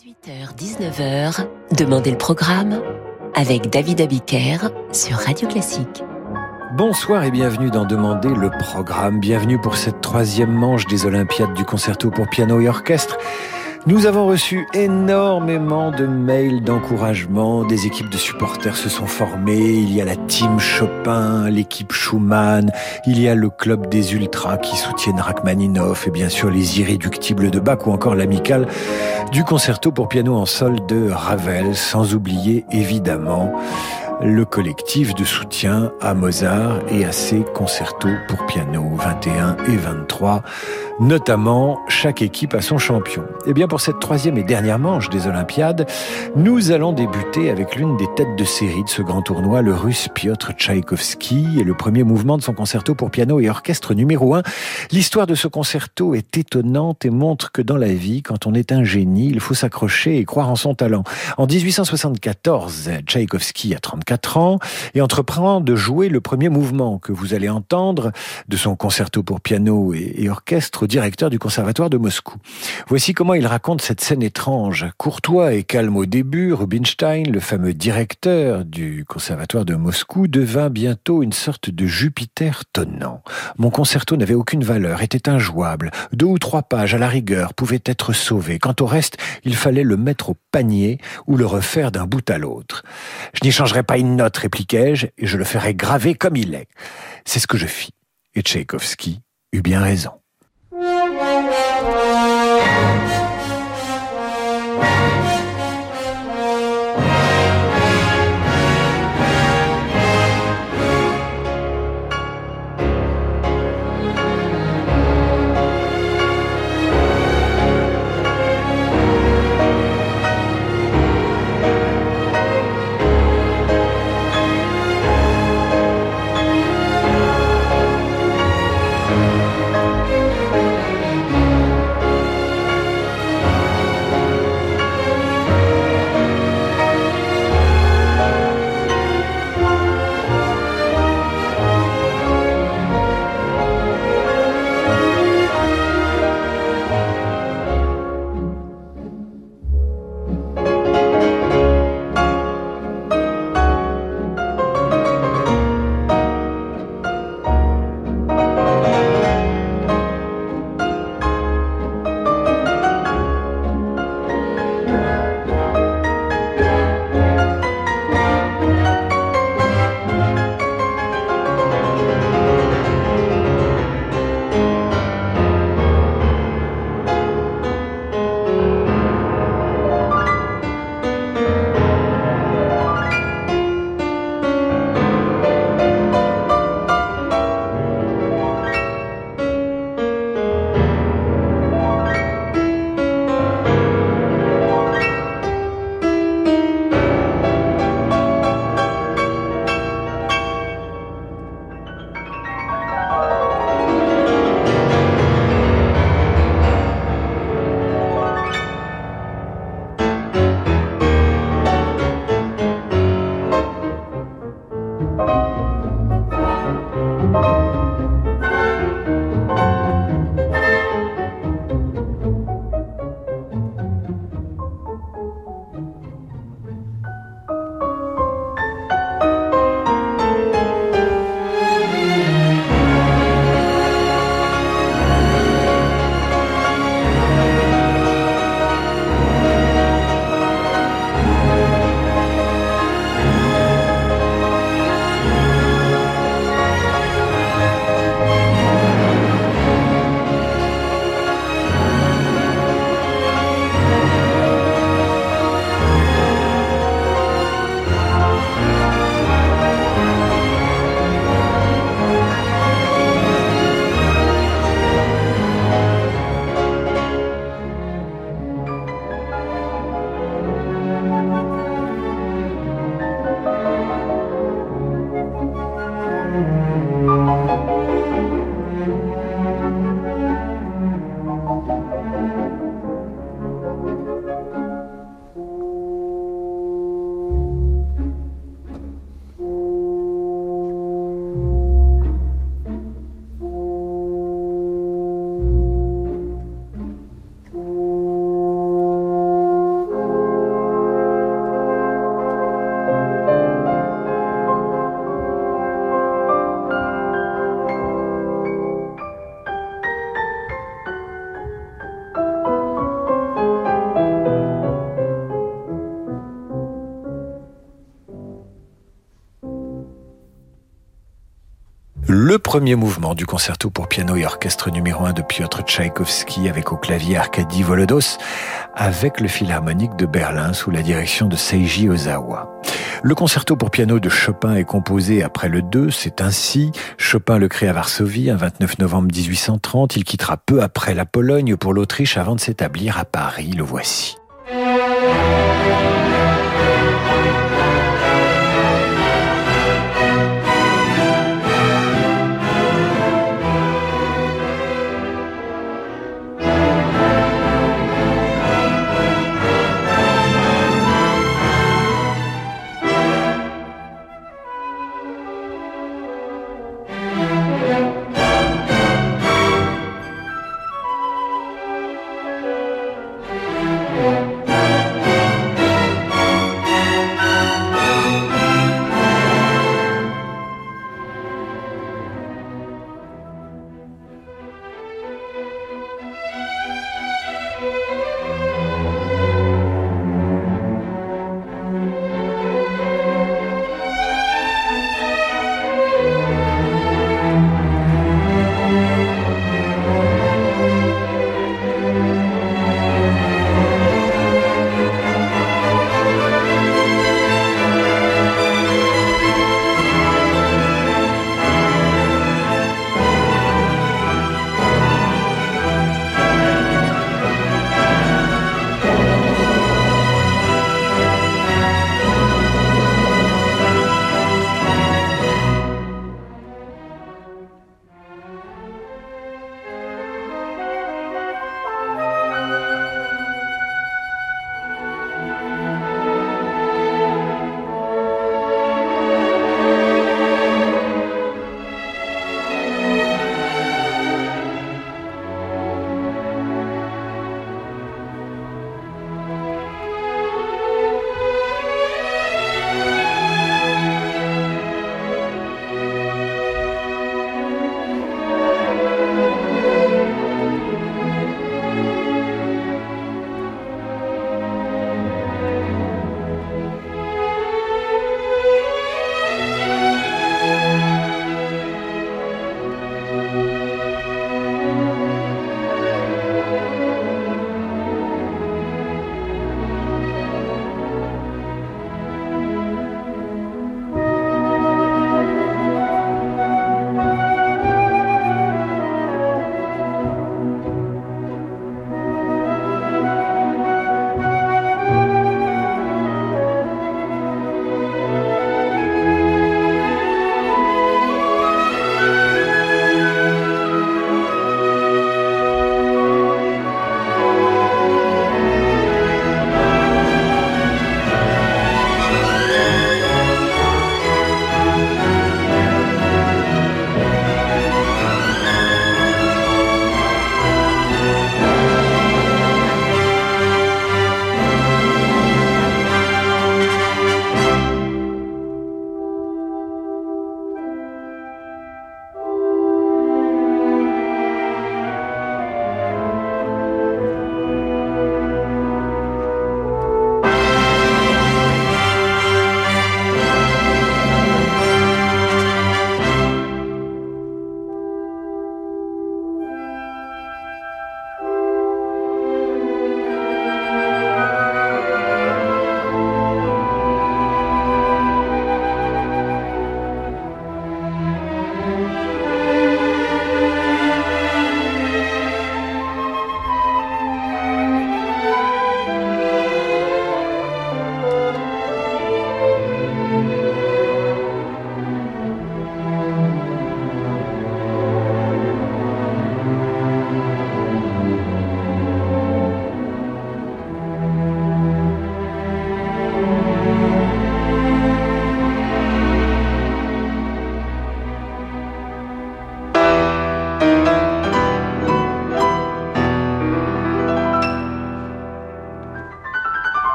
18h-19h, Demandez le programme avec David Abiker sur Radio Classique. Bonsoir et bienvenue dans Demander le programme. Bienvenue pour cette troisième manche des Olympiades du concerto pour piano et orchestre. Nous avons reçu énormément de mails d'encouragement, des équipes de supporters se sont formées, il y a la team Chopin, l'équipe Schumann, il y a le club des ultras qui soutiennent Rachmaninoff et bien sûr les irréductibles de Bach ou encore l'amicale du concerto pour piano en sol de Ravel, sans oublier évidemment le collectif de soutien à Mozart et à ses concertos pour piano 21 et 23 notamment chaque équipe a son champion. Et eh bien pour cette troisième et dernière manche des Olympiades, nous allons débuter avec l'une des têtes de série de ce grand tournoi, le russe Piotr Tchaïkovski et le premier mouvement de son concerto pour piano et orchestre numéro 1. L'histoire de ce concerto est étonnante et montre que dans la vie, quand on est un génie, il faut s'accrocher et croire en son talent. En 1874, Tchaïkovski a 34 ans et entreprend de jouer le premier mouvement que vous allez entendre de son concerto pour piano et, et orchestre directeur du conservatoire de Moscou. Voici comment il raconte cette scène étrange. Courtois et calme au début, Rubinstein, le fameux directeur du conservatoire de Moscou, devint bientôt une sorte de Jupiter tonnant. Mon concerto n'avait aucune valeur, était injouable. Deux ou trois pages à la rigueur pouvaient être sauvées. Quant au reste, il fallait le mettre au panier ou le refaire d'un bout à l'autre. Je n'y changerai pas une note, répliquai-je, et je le ferai graver comme il est. C'est ce que je fis. Et Tchaïkovski eut bien raison. Le premier mouvement du concerto pour piano et orchestre numéro 1 de Piotr Tchaïkovski avec au clavier Arkady Volodos avec le Philharmonique de Berlin sous la direction de Seiji Ozawa. Le concerto pour piano de Chopin est composé après le 2, c'est ainsi. Chopin le crée à Varsovie un 29 novembre 1830. Il quittera peu après la Pologne pour l'Autriche avant de s'établir à Paris. Le voici.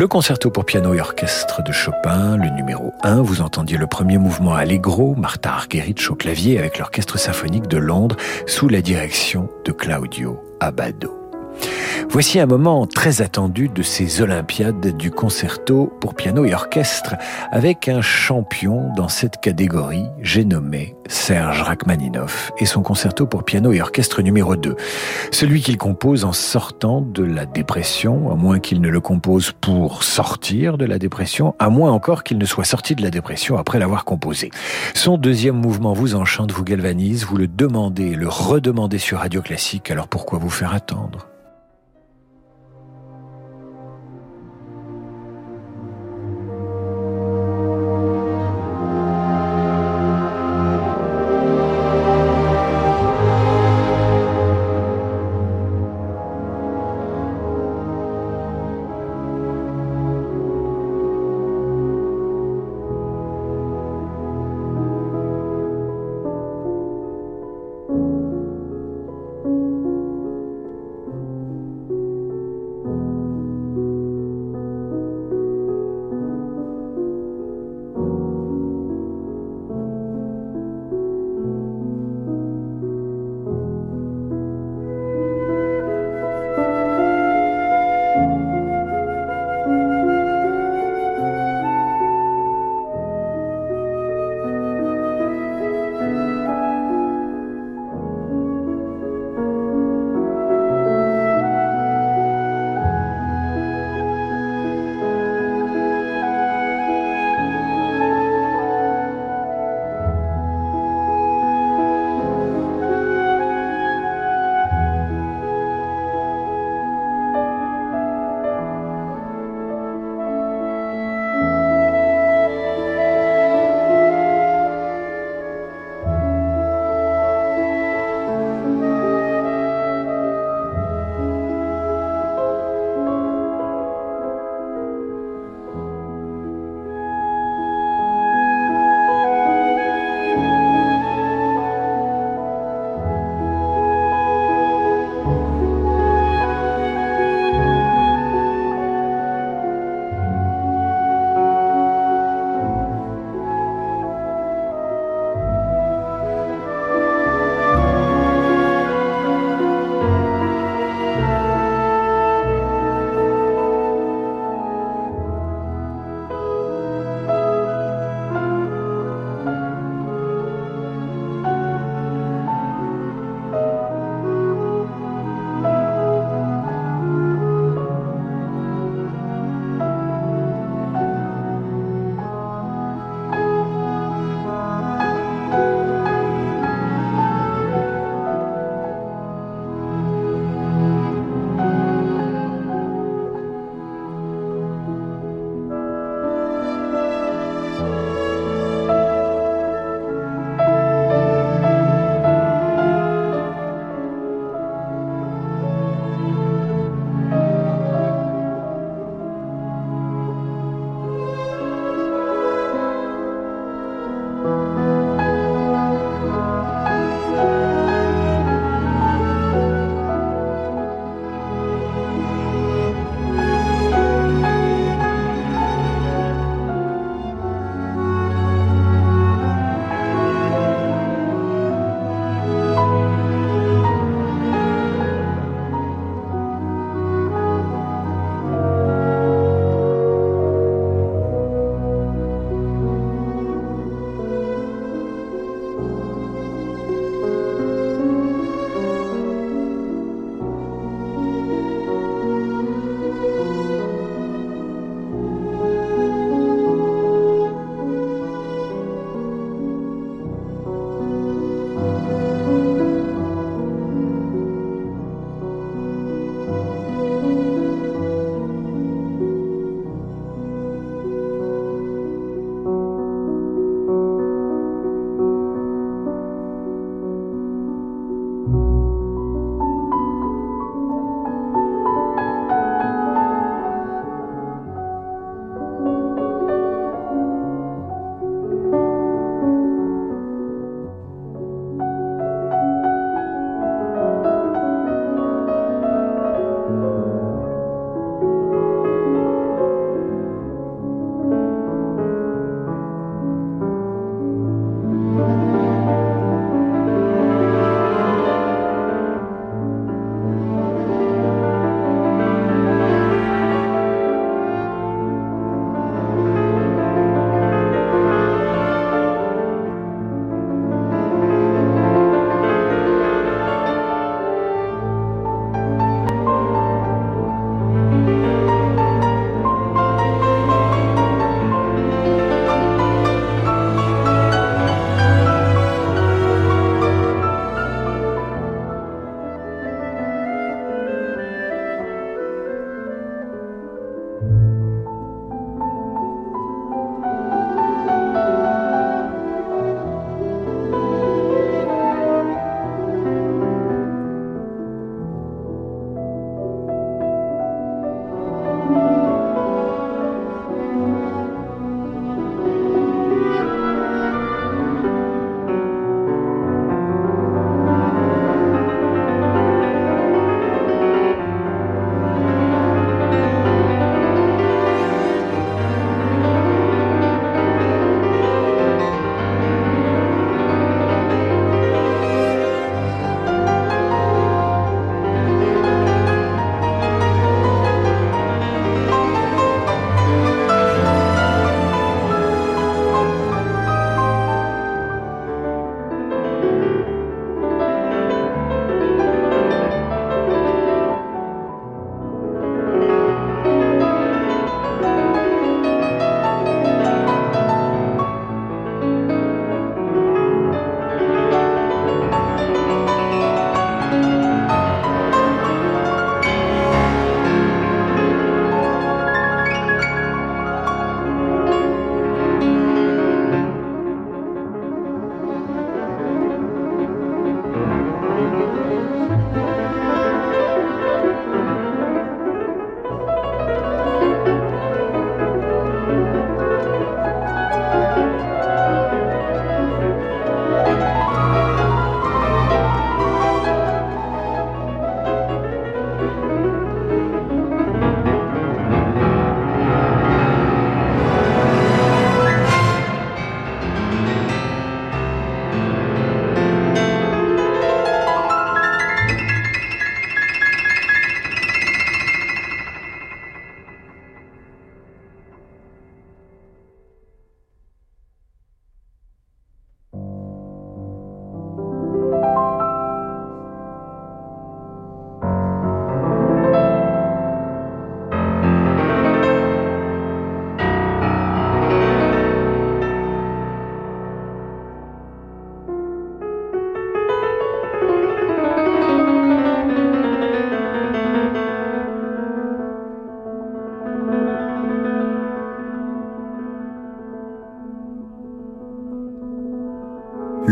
Le concerto pour piano et orchestre de Chopin, le numéro 1, vous entendiez le premier mouvement Allegro, Martha Argerich au clavier avec l'orchestre symphonique de Londres sous la direction de Claudio Abbado. Voici un moment très attendu de ces Olympiades du concerto pour piano et orchestre avec un champion dans cette catégorie, j'ai nommé Serge Rachmaninoff et son concerto pour piano et orchestre numéro 2. Celui qu'il compose en sortant de la dépression, à moins qu'il ne le compose pour sortir de la dépression, à moins encore qu'il ne soit sorti de la dépression après l'avoir composé. Son deuxième mouvement vous enchante, vous galvanise, vous le demandez, le redemandez sur Radio Classique, alors pourquoi vous faire attendre?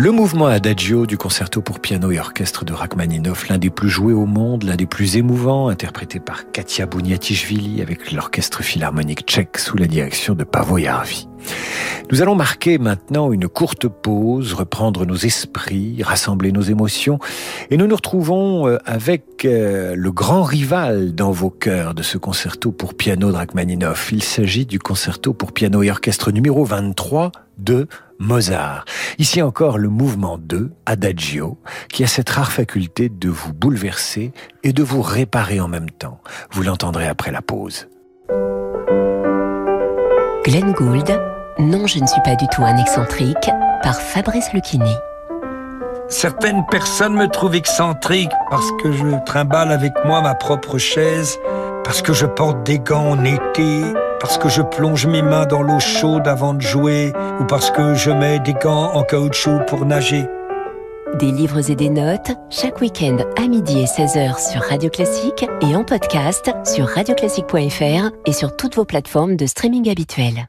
Le mouvement Adagio du concerto pour piano et orchestre de Rachmaninoff, l'un des plus joués au monde, l'un des plus émouvants, interprété par Katia Bouniatishvili avec l'orchestre philharmonique tchèque sous la direction de Pavo Jarvi. Nous allons marquer maintenant une courte pause, reprendre nos esprits, rassembler nos émotions, et nous nous retrouvons euh, avec euh, le grand rival dans vos cœurs de ce concerto pour piano de. Il s'agit du concerto pour piano et orchestre numéro 23 de Mozart. Ici encore le mouvement 2, Adagio, qui a cette rare faculté de vous bouleverser et de vous réparer en même temps. Vous l'entendrez après la pause. Glenn Gould, Non, je ne suis pas du tout un excentrique, par Fabrice Lucchini. Certaines personnes me trouvent excentrique parce que je trimballe avec moi ma propre chaise, parce que je porte des gants en été, parce que je plonge mes mains dans l'eau chaude avant de jouer ou parce que je mets des gants en caoutchouc pour nager. Des livres et des notes, chaque week-end à midi et 16h sur Radio Classique et en podcast sur radioclassique.fr et sur toutes vos plateformes de streaming habituelles.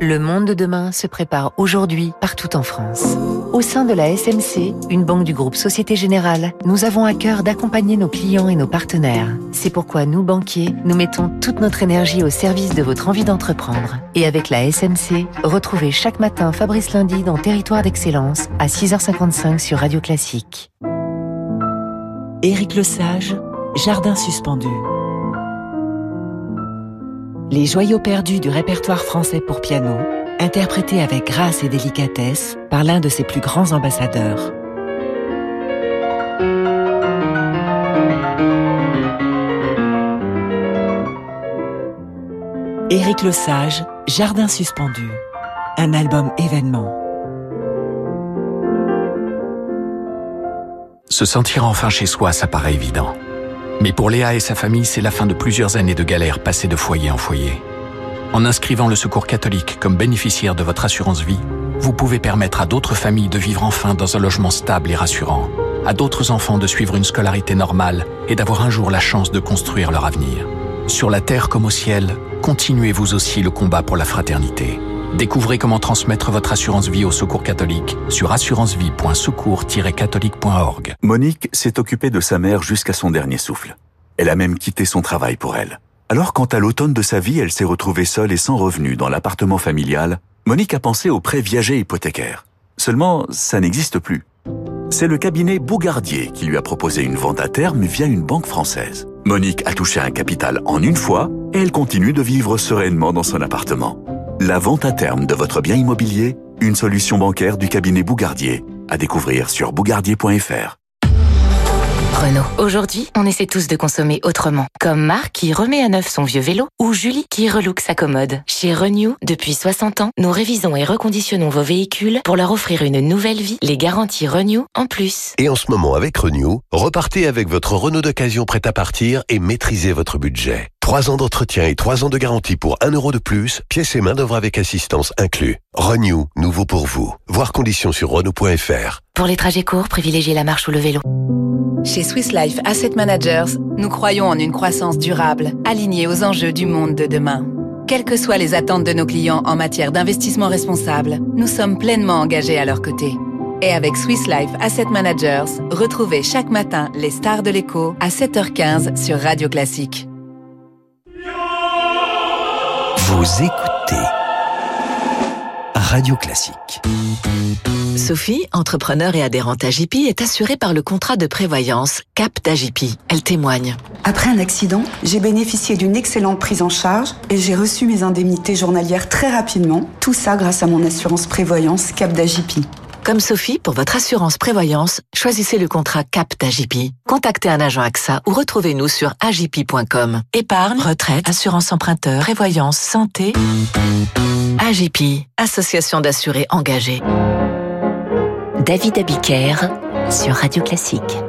Le monde de demain se prépare aujourd'hui partout en France. Au sein de la SMC, une banque du groupe Société Générale, nous avons à cœur d'accompagner nos clients et nos partenaires. C'est pourquoi nous, banquiers, nous mettons toute notre énergie au service de votre envie d'entreprendre. Et avec la SMC, retrouvez chaque matin Fabrice Lundi dans Territoire d'Excellence à 6h55 sur Radio Classique. Éric Lesage, Jardin suspendu. Les joyaux perdus du répertoire français pour piano, interprétés avec grâce et délicatesse par l'un de ses plus grands ambassadeurs. Éric Lesage, Jardin suspendu, un album événement. Se sentir enfin chez soi, ça paraît évident. Mais pour Léa et sa famille, c'est la fin de plusieurs années de galère passées de foyer en foyer. En inscrivant le Secours catholique comme bénéficiaire de votre assurance vie, vous pouvez permettre à d'autres familles de vivre enfin dans un logement stable et rassurant, à d'autres enfants de suivre une scolarité normale et d'avoir un jour la chance de construire leur avenir. Sur la terre comme au ciel, continuez vous aussi le combat pour la fraternité. Découvrez comment transmettre votre assurance vie au Secours catholique sur assurancevie.secours-catholique.org. Monique s'est occupée de sa mère jusqu'à son dernier souffle. Elle a même quitté son travail pour elle. Alors quand à l'automne de sa vie, elle s'est retrouvée seule et sans revenu dans l'appartement familial, Monique a pensé au prêt viager hypothécaire. Seulement, ça n'existe plus. C'est le cabinet Bougardier qui lui a proposé une vente à terme via une banque française. Monique a touché un capital en une fois et elle continue de vivre sereinement dans son appartement. La vente à terme de votre bien immobilier, une solution bancaire du cabinet Bougardier. À découvrir sur bougardier.fr. Renault. Aujourd'hui, on essaie tous de consommer autrement. Comme Marc qui remet à neuf son vieux vélo ou Julie qui relook sa commode. Chez Renew, depuis 60 ans, nous révisons et reconditionnons vos véhicules pour leur offrir une nouvelle vie. Les garanties Renew en plus. Et en ce moment avec Renew, repartez avec votre Renault d'occasion prêt à partir et maîtrisez votre budget. 3 ans d'entretien et 3 ans de garantie pour 1 euro de plus, pièces et main d'œuvre avec assistance inclus. Renew, nouveau pour vous. Voir conditions sur Renault.fr. Pour les trajets courts, privilégiez la marche ou le vélo. Chez Swiss Life Asset Managers, nous croyons en une croissance durable, alignée aux enjeux du monde de demain. Quelles que soient les attentes de nos clients en matière d'investissement responsable, nous sommes pleinement engagés à leur côté. Et avec Swiss Life Asset Managers, retrouvez chaque matin les stars de l'écho à 7h15 sur Radio Classique. Vous écoutez Radio Classique. Sophie, entrepreneur et adhérente à JP, est assurée par le contrat de prévoyance CAP d'AJP. Elle témoigne. Après un accident, j'ai bénéficié d'une excellente prise en charge et j'ai reçu mes indemnités journalières très rapidement. Tout ça grâce à mon assurance prévoyance CAP d'AJP. Comme Sophie, pour votre assurance prévoyance, choisissez le contrat CAP d'AJP. Contactez un agent AXA ou retrouvez-nous sur agip.com. Épargne, retraite, assurance emprunteur, prévoyance, santé. AJP, association d'assurés engagés. David Abiker sur Radio Classique.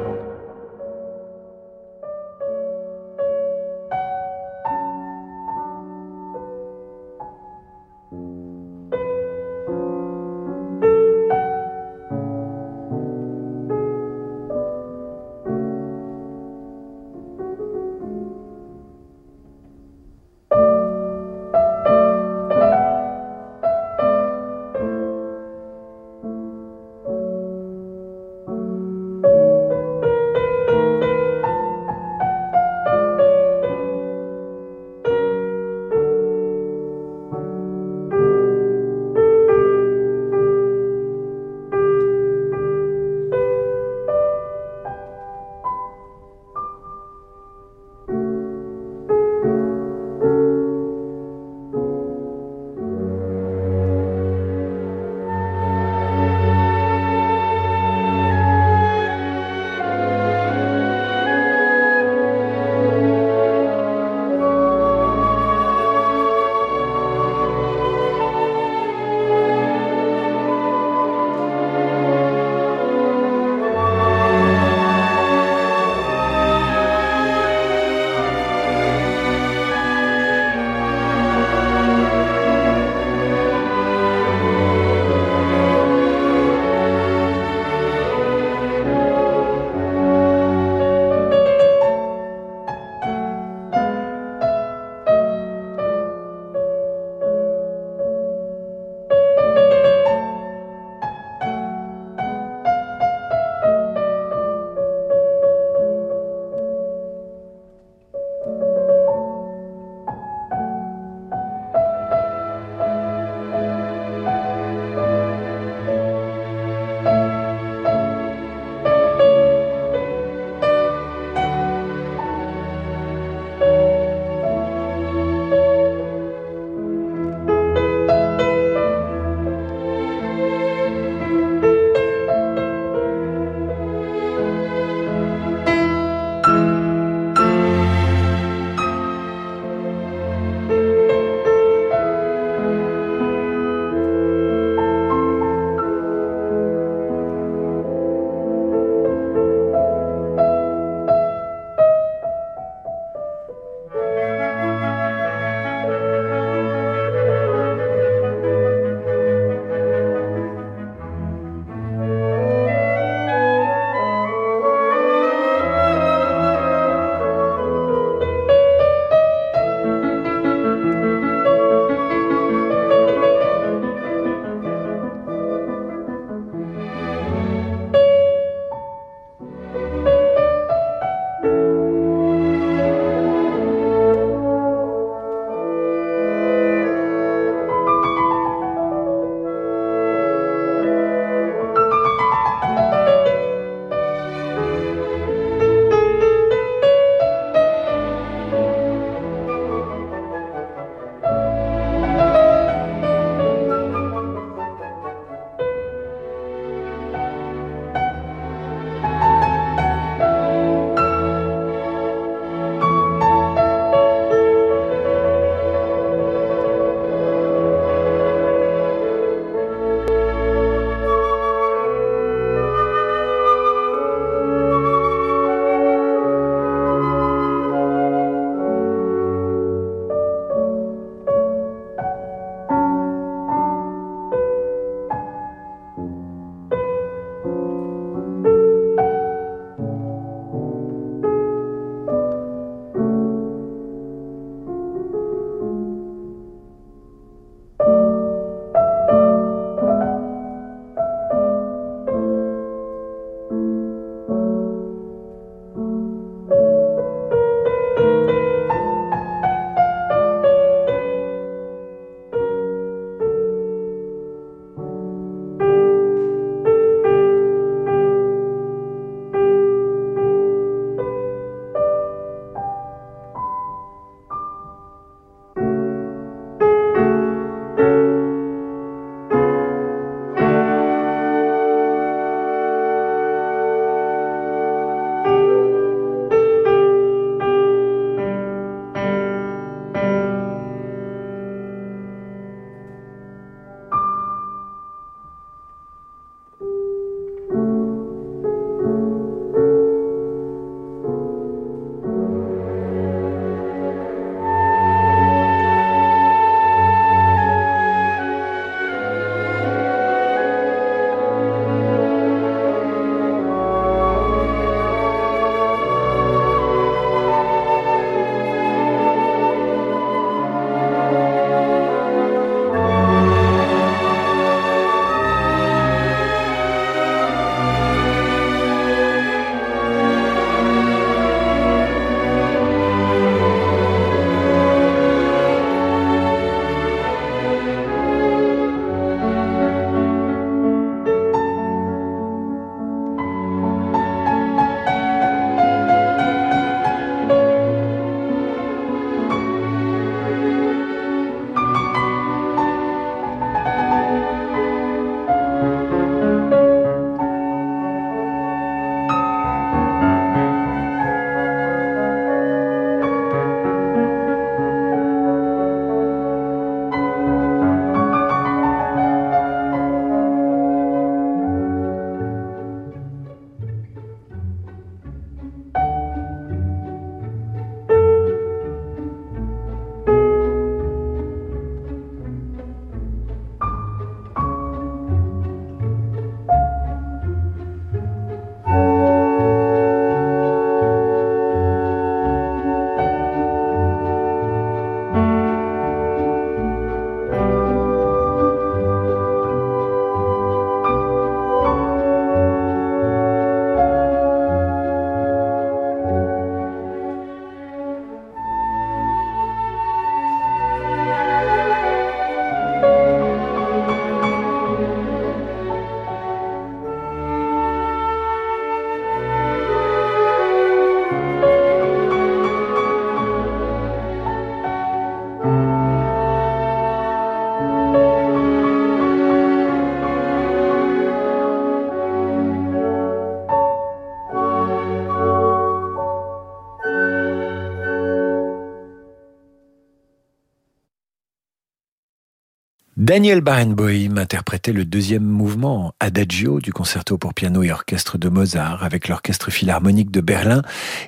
Daniel Barenboim interprétait le deuxième mouvement, Adagio, du concerto pour piano et orchestre de Mozart avec l'orchestre philharmonique de Berlin.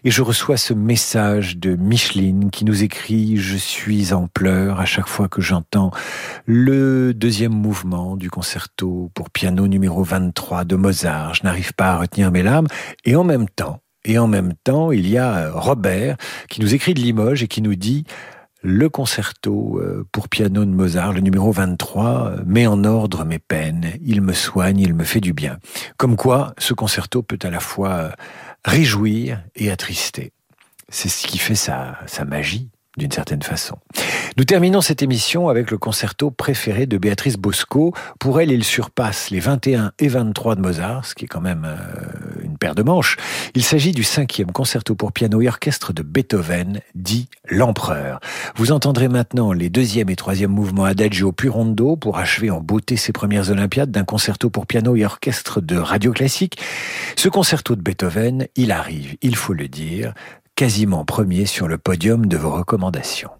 Et je reçois ce message de Micheline qui nous écrit Je suis en pleurs à chaque fois que j'entends le deuxième mouvement du concerto pour piano numéro 23 de Mozart. Je n'arrive pas à retenir mes larmes. Et en même temps, et en même temps, il y a Robert qui nous écrit de Limoges et qui nous dit le concerto euh, pour piano de Mozart, le numéro 23, euh, met en ordre mes peines, il me soigne, il me fait du bien. Comme quoi, ce concerto peut à la fois euh, réjouir et attrister. C'est ce qui fait sa, sa magie d'une certaine façon. Nous terminons cette émission avec le concerto préféré de Béatrice Bosco. Pour elle, il surpasse les 21 et 23 de Mozart, ce qui est quand même paire de manches. Il s'agit du cinquième concerto pour piano et orchestre de Beethoven, dit l'Empereur. Vous entendrez maintenant les deuxième et troisième mouvements Adagio puis Rondo pour achever en beauté ces premières Olympiades d'un concerto pour piano et orchestre de radio classique. Ce concerto de Beethoven, il arrive, il faut le dire, quasiment premier sur le podium de vos recommandations.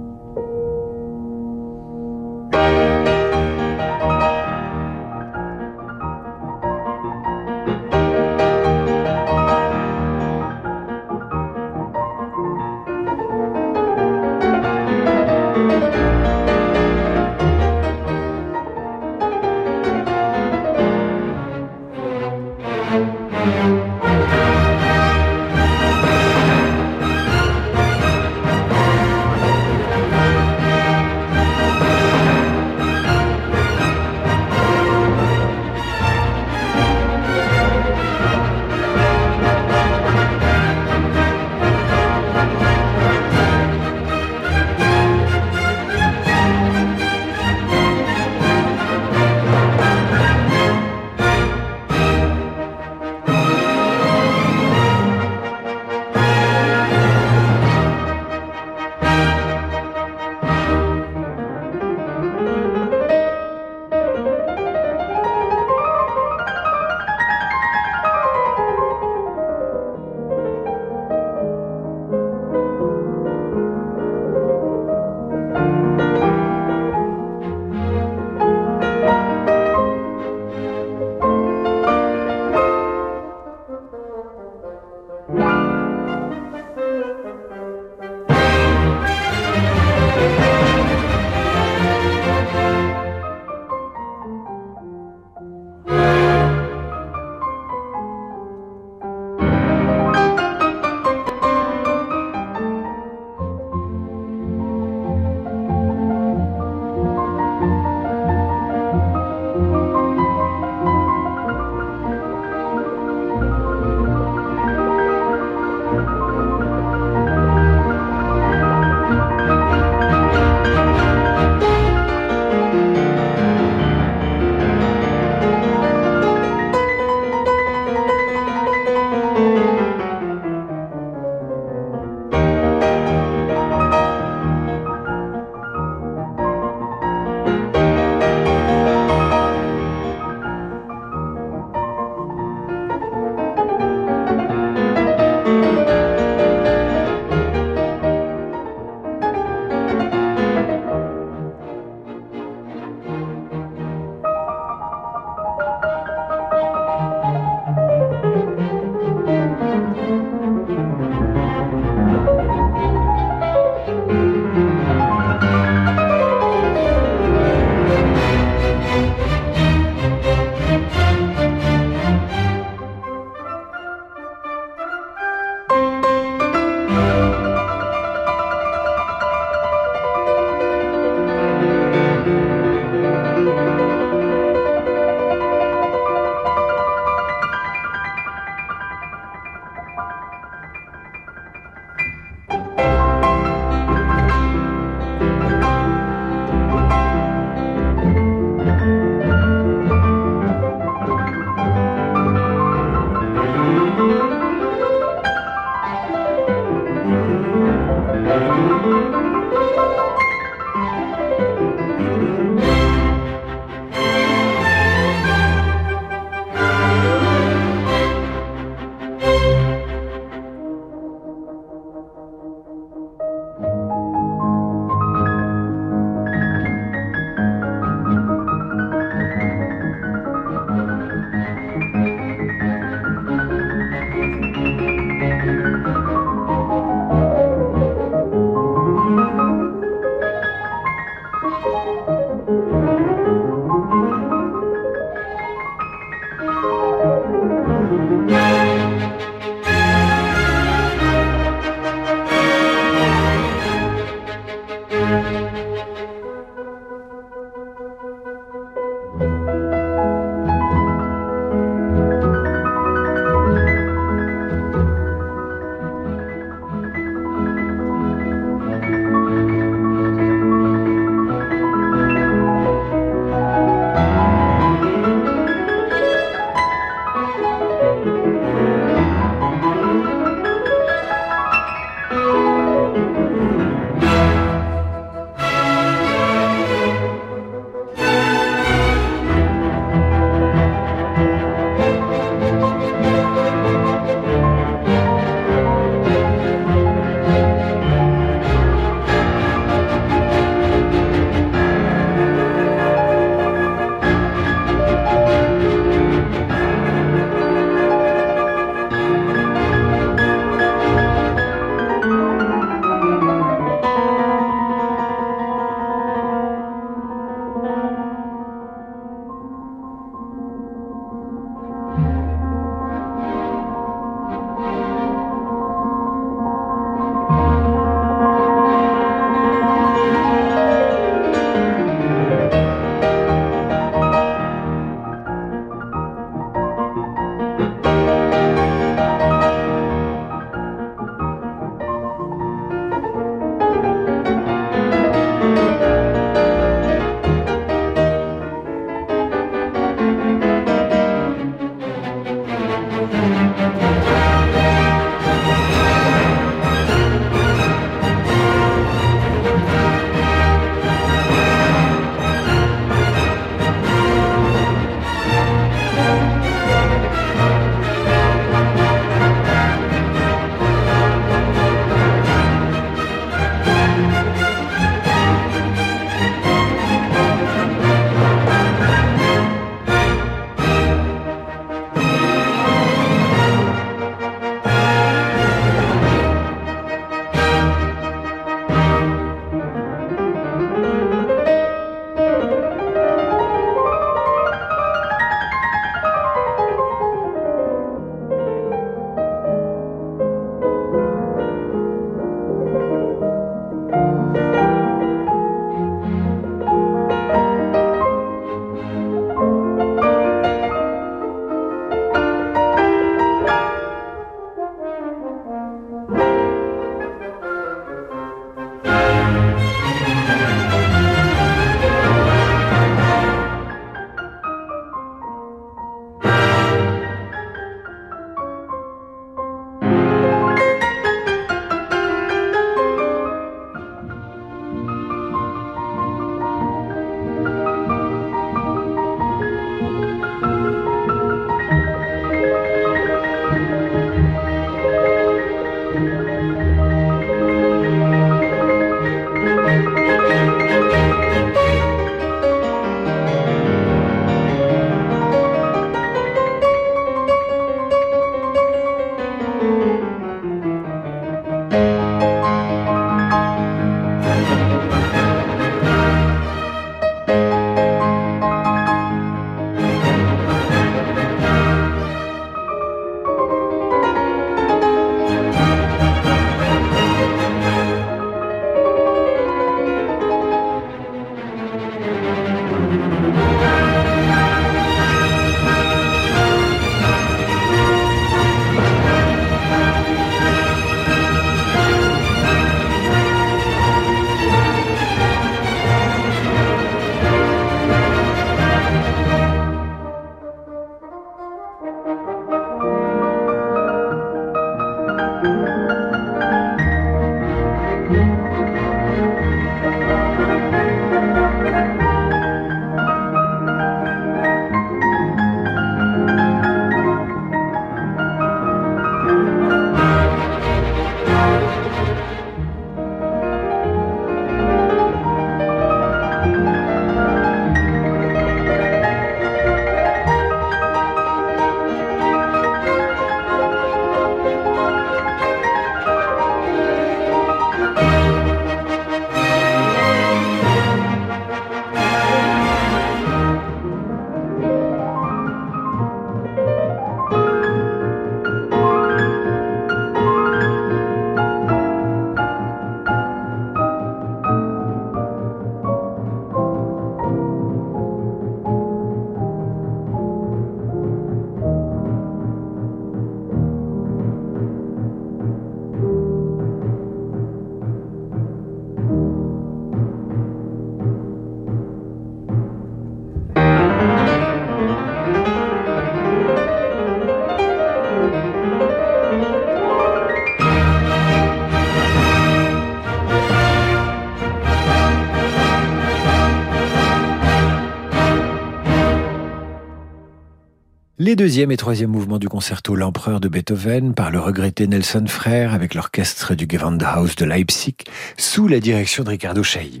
Les deuxième et troisième mouvements du concerto L'Empereur de Beethoven par le regretté Nelson Frère avec l'orchestre du Gewandhaus de Leipzig sous la direction de Ricardo Chailly.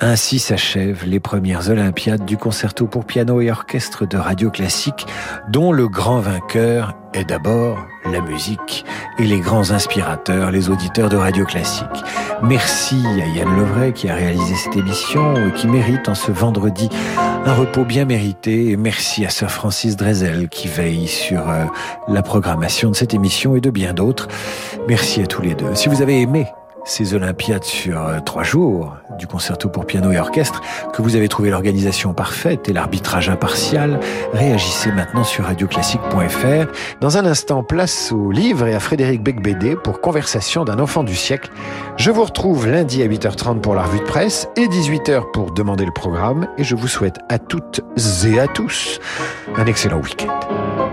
Ainsi s'achèvent les premières Olympiades du concerto pour piano et orchestre de radio classique dont le grand vainqueur est d'abord la musique et les grands inspirateurs, les auditeurs de radio classique. Merci à Yann Levray qui a réalisé cette émission et qui mérite en ce vendredi un repos bien mérité. Et merci à Sir Francis Drezel qui veille sur euh, la programmation de cette émission et de bien d'autres. Merci à tous les deux. Si vous avez aimé ces Olympiades sur euh, trois jours du concerto pour piano et orchestre, que vous avez trouvé l'organisation parfaite et l'arbitrage impartial, réagissez maintenant sur radioclassique.fr. Dans un instant, place au livre et à Frédéric Becbédé pour Conversation d'un enfant du siècle. Je vous retrouve lundi à 8h30 pour la revue de presse et 18h pour demander le programme et je vous souhaite à toutes et à tous un excellent week-end.